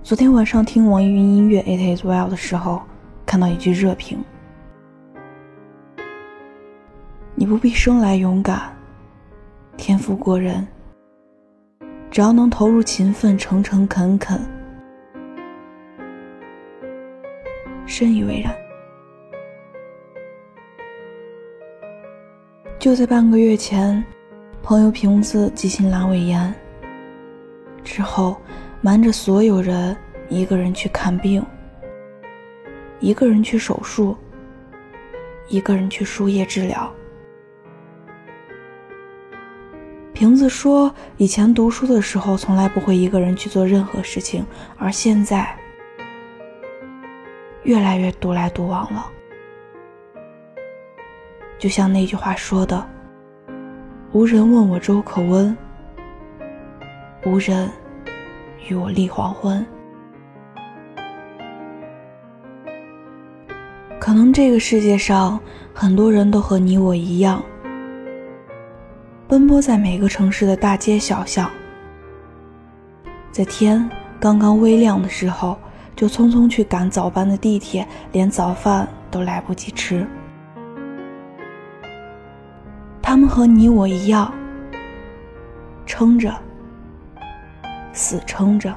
昨天晚上听网易云音乐《It Is Well》的时候，看到一句热评：“你不必生来勇敢，天赋过人，只要能投入勤奋、诚诚恳恳。”深以为然。就在半个月前，朋友瓶子急性阑尾炎之后。瞒着所有人，一个人去看病，一个人去手术，一个人去输液治疗。瓶子说，以前读书的时候从来不会一个人去做任何事情，而现在越来越独来独往了。就像那句话说的：“无人问我粥可温，无人。”与我立黄昏。可能这个世界上很多人都和你我一样，奔波在每个城市的大街小巷，在天刚刚微亮的时候，就匆匆去赶早班的地铁，连早饭都来不及吃。他们和你我一样，撑着。死撑着，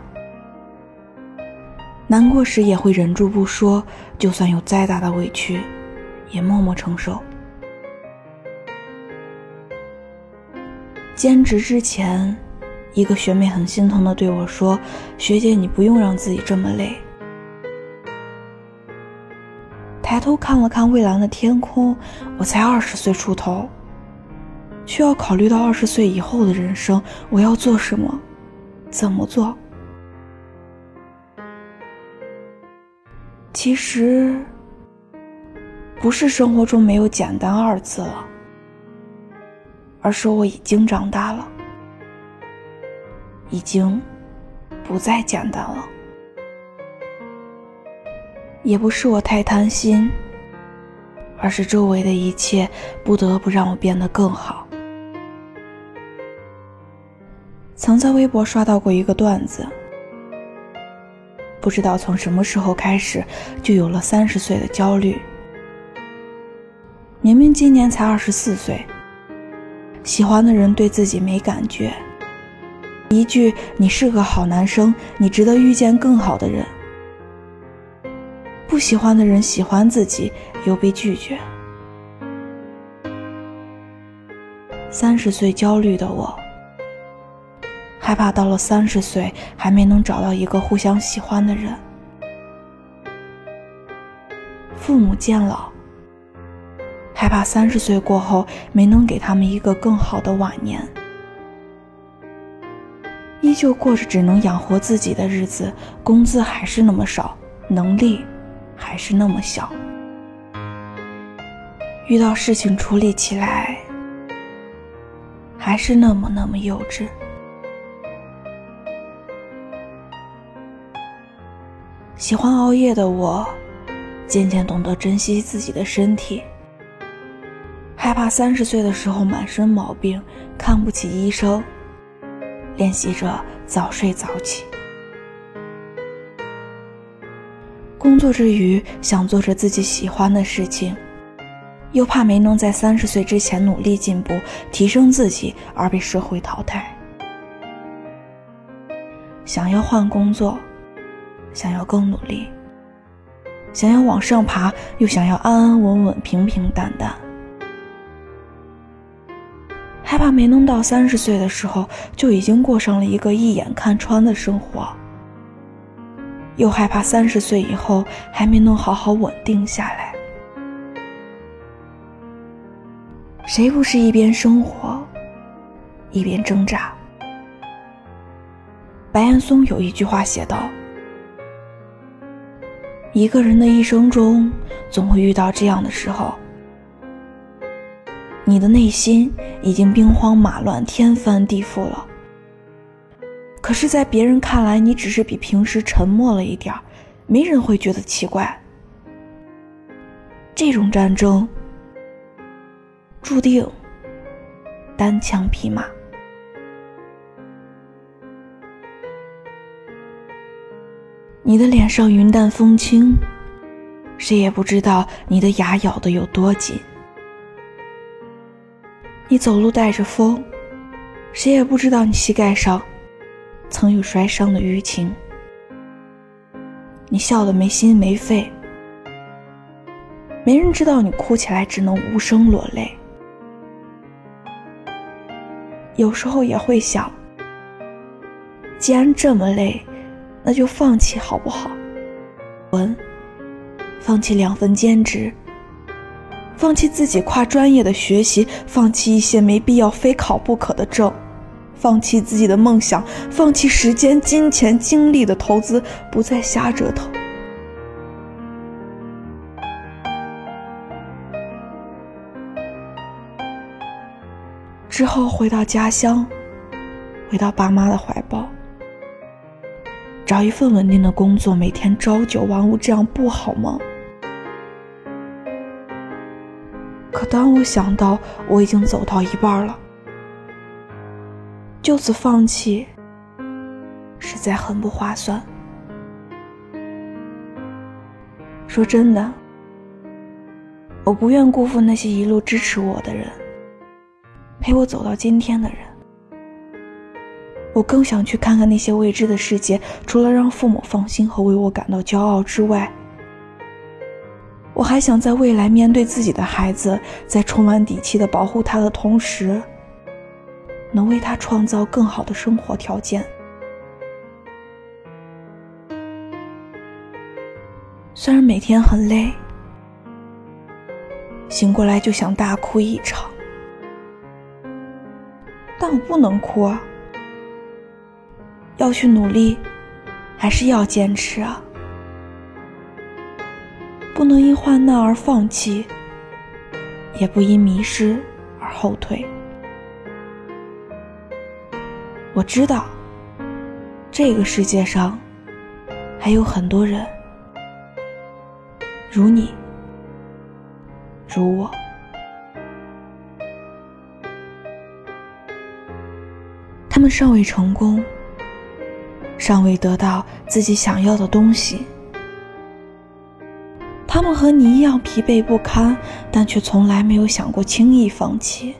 难过时也会忍住不说，就算有再大的委屈，也默默承受。兼职之前，一个学妹很心疼的对我说：“学姐，你不用让自己这么累。”抬头看了看蔚蓝的天空，我才二十岁出头，需要考虑到二十岁以后的人生，我要做什么？怎么做？其实不是生活中没有简单二字了，而是我已经长大了，已经不再简单了。也不是我太贪心，而是周围的一切不得不让我变得更好。曾在微博刷到过一个段子，不知道从什么时候开始，就有了三十岁的焦虑。明明今年才二十四岁，喜欢的人对自己没感觉，一句“你是个好男生，你值得遇见更好的人”，不喜欢的人喜欢自己又被拒绝。三十岁焦虑的我。害怕到了三十岁还没能找到一个互相喜欢的人，父母渐老，害怕三十岁过后没能给他们一个更好的晚年，依旧过着只能养活自己的日子，工资还是那么少，能力还是那么小，遇到事情处理起来还是那么那么幼稚。喜欢熬夜的我，渐渐懂得珍惜自己的身体，害怕三十岁的时候满身毛病，看不起医生，练习着早睡早起。工作之余想做着自己喜欢的事情，又怕没能在三十岁之前努力进步、提升自己而被社会淘汰，想要换工作。想要更努力，想要往上爬，又想要安安稳稳、平平淡淡，害怕没能到三十岁的时候就已经过上了一个一眼看穿的生活，又害怕三十岁以后还没能好好稳定下来。谁不是一边生活，一边挣扎？白岩松有一句话写道。一个人的一生中，总会遇到这样的时候，你的内心已经兵荒马乱、天翻地覆了。可是，在别人看来，你只是比平时沉默了一点没人会觉得奇怪。这种战争，注定单枪匹马。你的脸上云淡风轻，谁也不知道你的牙咬得有多紧。你走路带着风，谁也不知道你膝盖上曾有摔伤的淤青。你笑得没心没肺，没人知道你哭起来只能无声落泪。有时候也会想，既然这么累，那就放弃好不好？文，放弃两份兼职，放弃自己跨专业的学习，放弃一些没必要非考不可的证。放弃自己的梦想，放弃时间、金钱、精力的投资，不再瞎折腾。之后回到家乡，回到爸妈的怀抱，找一份稳定的工作，每天朝九晚五，这样不好吗？可当我想到我已经走到一半了。就此放弃，实在很不划算。说真的，我不愿辜负那些一路支持我的人，陪我走到今天的人。我更想去看看那些未知的世界，除了让父母放心和为我感到骄傲之外，我还想在未来面对自己的孩子，在充满底气的保护他的同时。能为他创造更好的生活条件。虽然每天很累，醒过来就想大哭一场，但我不能哭啊！要去努力，还是要坚持啊！不能因患难而放弃，也不因迷失而后退。我知道，这个世界上还有很多人，如你，如我，他们尚未成功，尚未得到自己想要的东西，他们和你一样疲惫不堪，但却从来没有想过轻易放弃。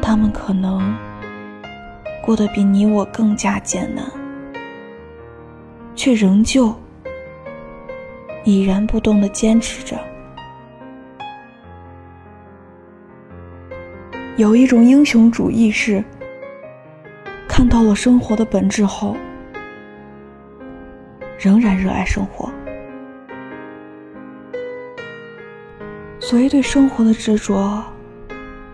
他们可能。过得比你我更加艰难，却仍旧已然不动的坚持着。有一种英雄主义是，看到了生活的本质后，仍然热爱生活。所谓对生活的执着，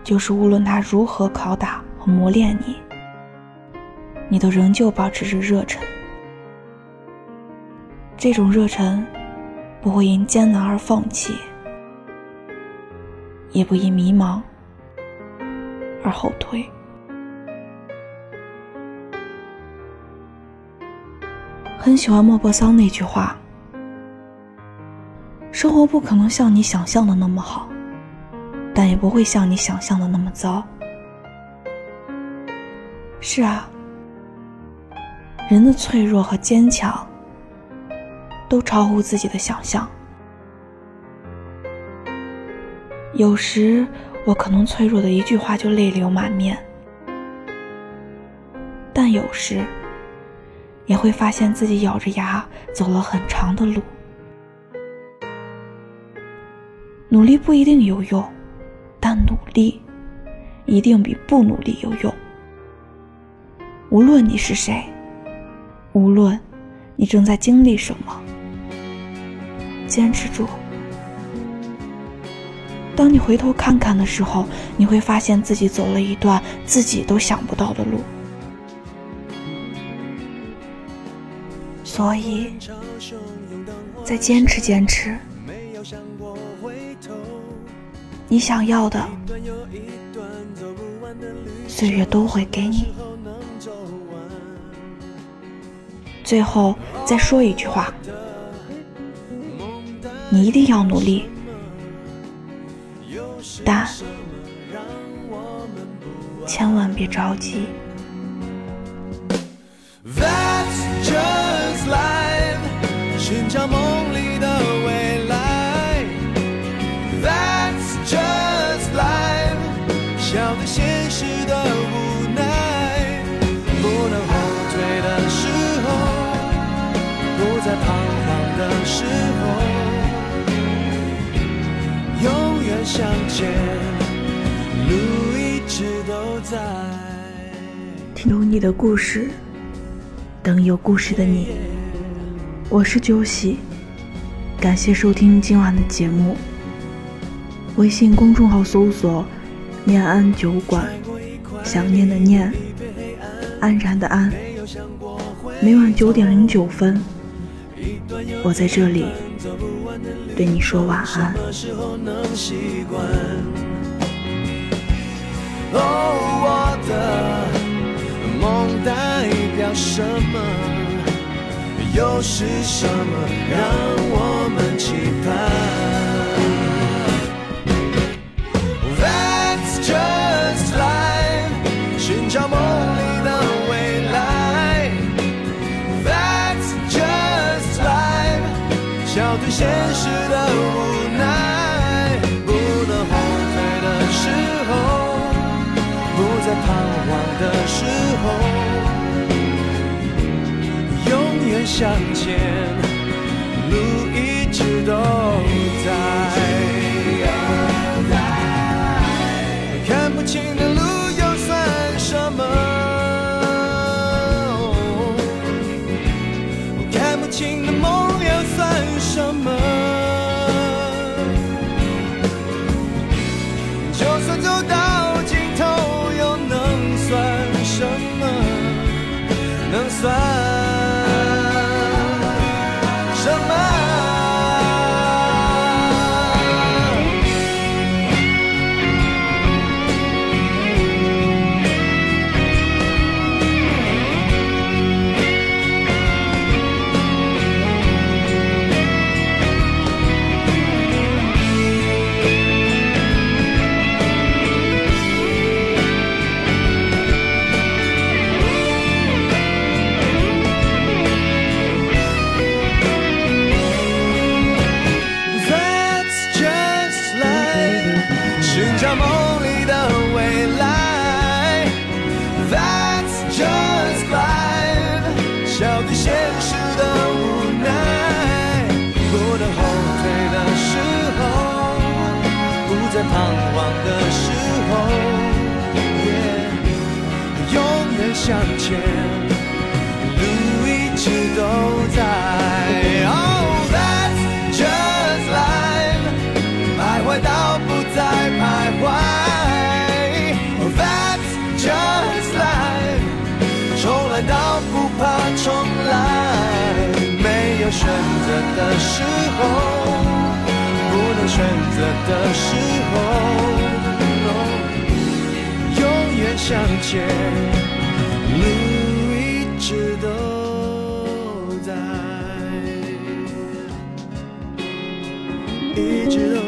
就是无论他如何拷打和磨练你。你都仍旧保持着热忱，这种热忱不会因艰难而放弃，也不因迷茫而后退。很喜欢莫泊桑那句话：“生活不可能像你想象的那么好，但也不会像你想象的那么糟。”是啊。人的脆弱和坚强，都超乎自己的想象。有时我可能脆弱的一句话就泪流满面，但有时也会发现自己咬着牙走了很长的路。努力不一定有用，但努力一定比不努力有用。无论你是谁。无论你正在经历什么，坚持住。当你回头看看的时候，你会发现自己走了一段自己都想不到的路。所以，再坚持坚持，你想要的，岁月都会给你。最后再说一句话：你一定要努力，但千万别着急。寻找梦里的未来。That's just life，笑对现实的无奈，不能后退的时候，不再彷徨的时候，永远向前，路一直都在。有你的故事，等有故事的你。我是九喜，感谢收听今晚的节目。微信公众号搜索“念安酒馆”，想念的念，安然的安。每晚九点零九分，我在这里对你说晚安。哦，我的。梦代表什？又是什么让我们期盼？That's just life，寻找梦里的未来。That's just life，笑对现实的无奈，不能后退的时候，不再彷徨的时候。向前，路一直都在。看不清的路又算什么？看不清的梦又算什么？笑梦里的未来，That's just life。笑对现实的无奈，不能后退的时候，不再彷徨的时候，永远向前，路一直都在。选择的时候。不能选择的时候，永远向前，路一直都在，一直都。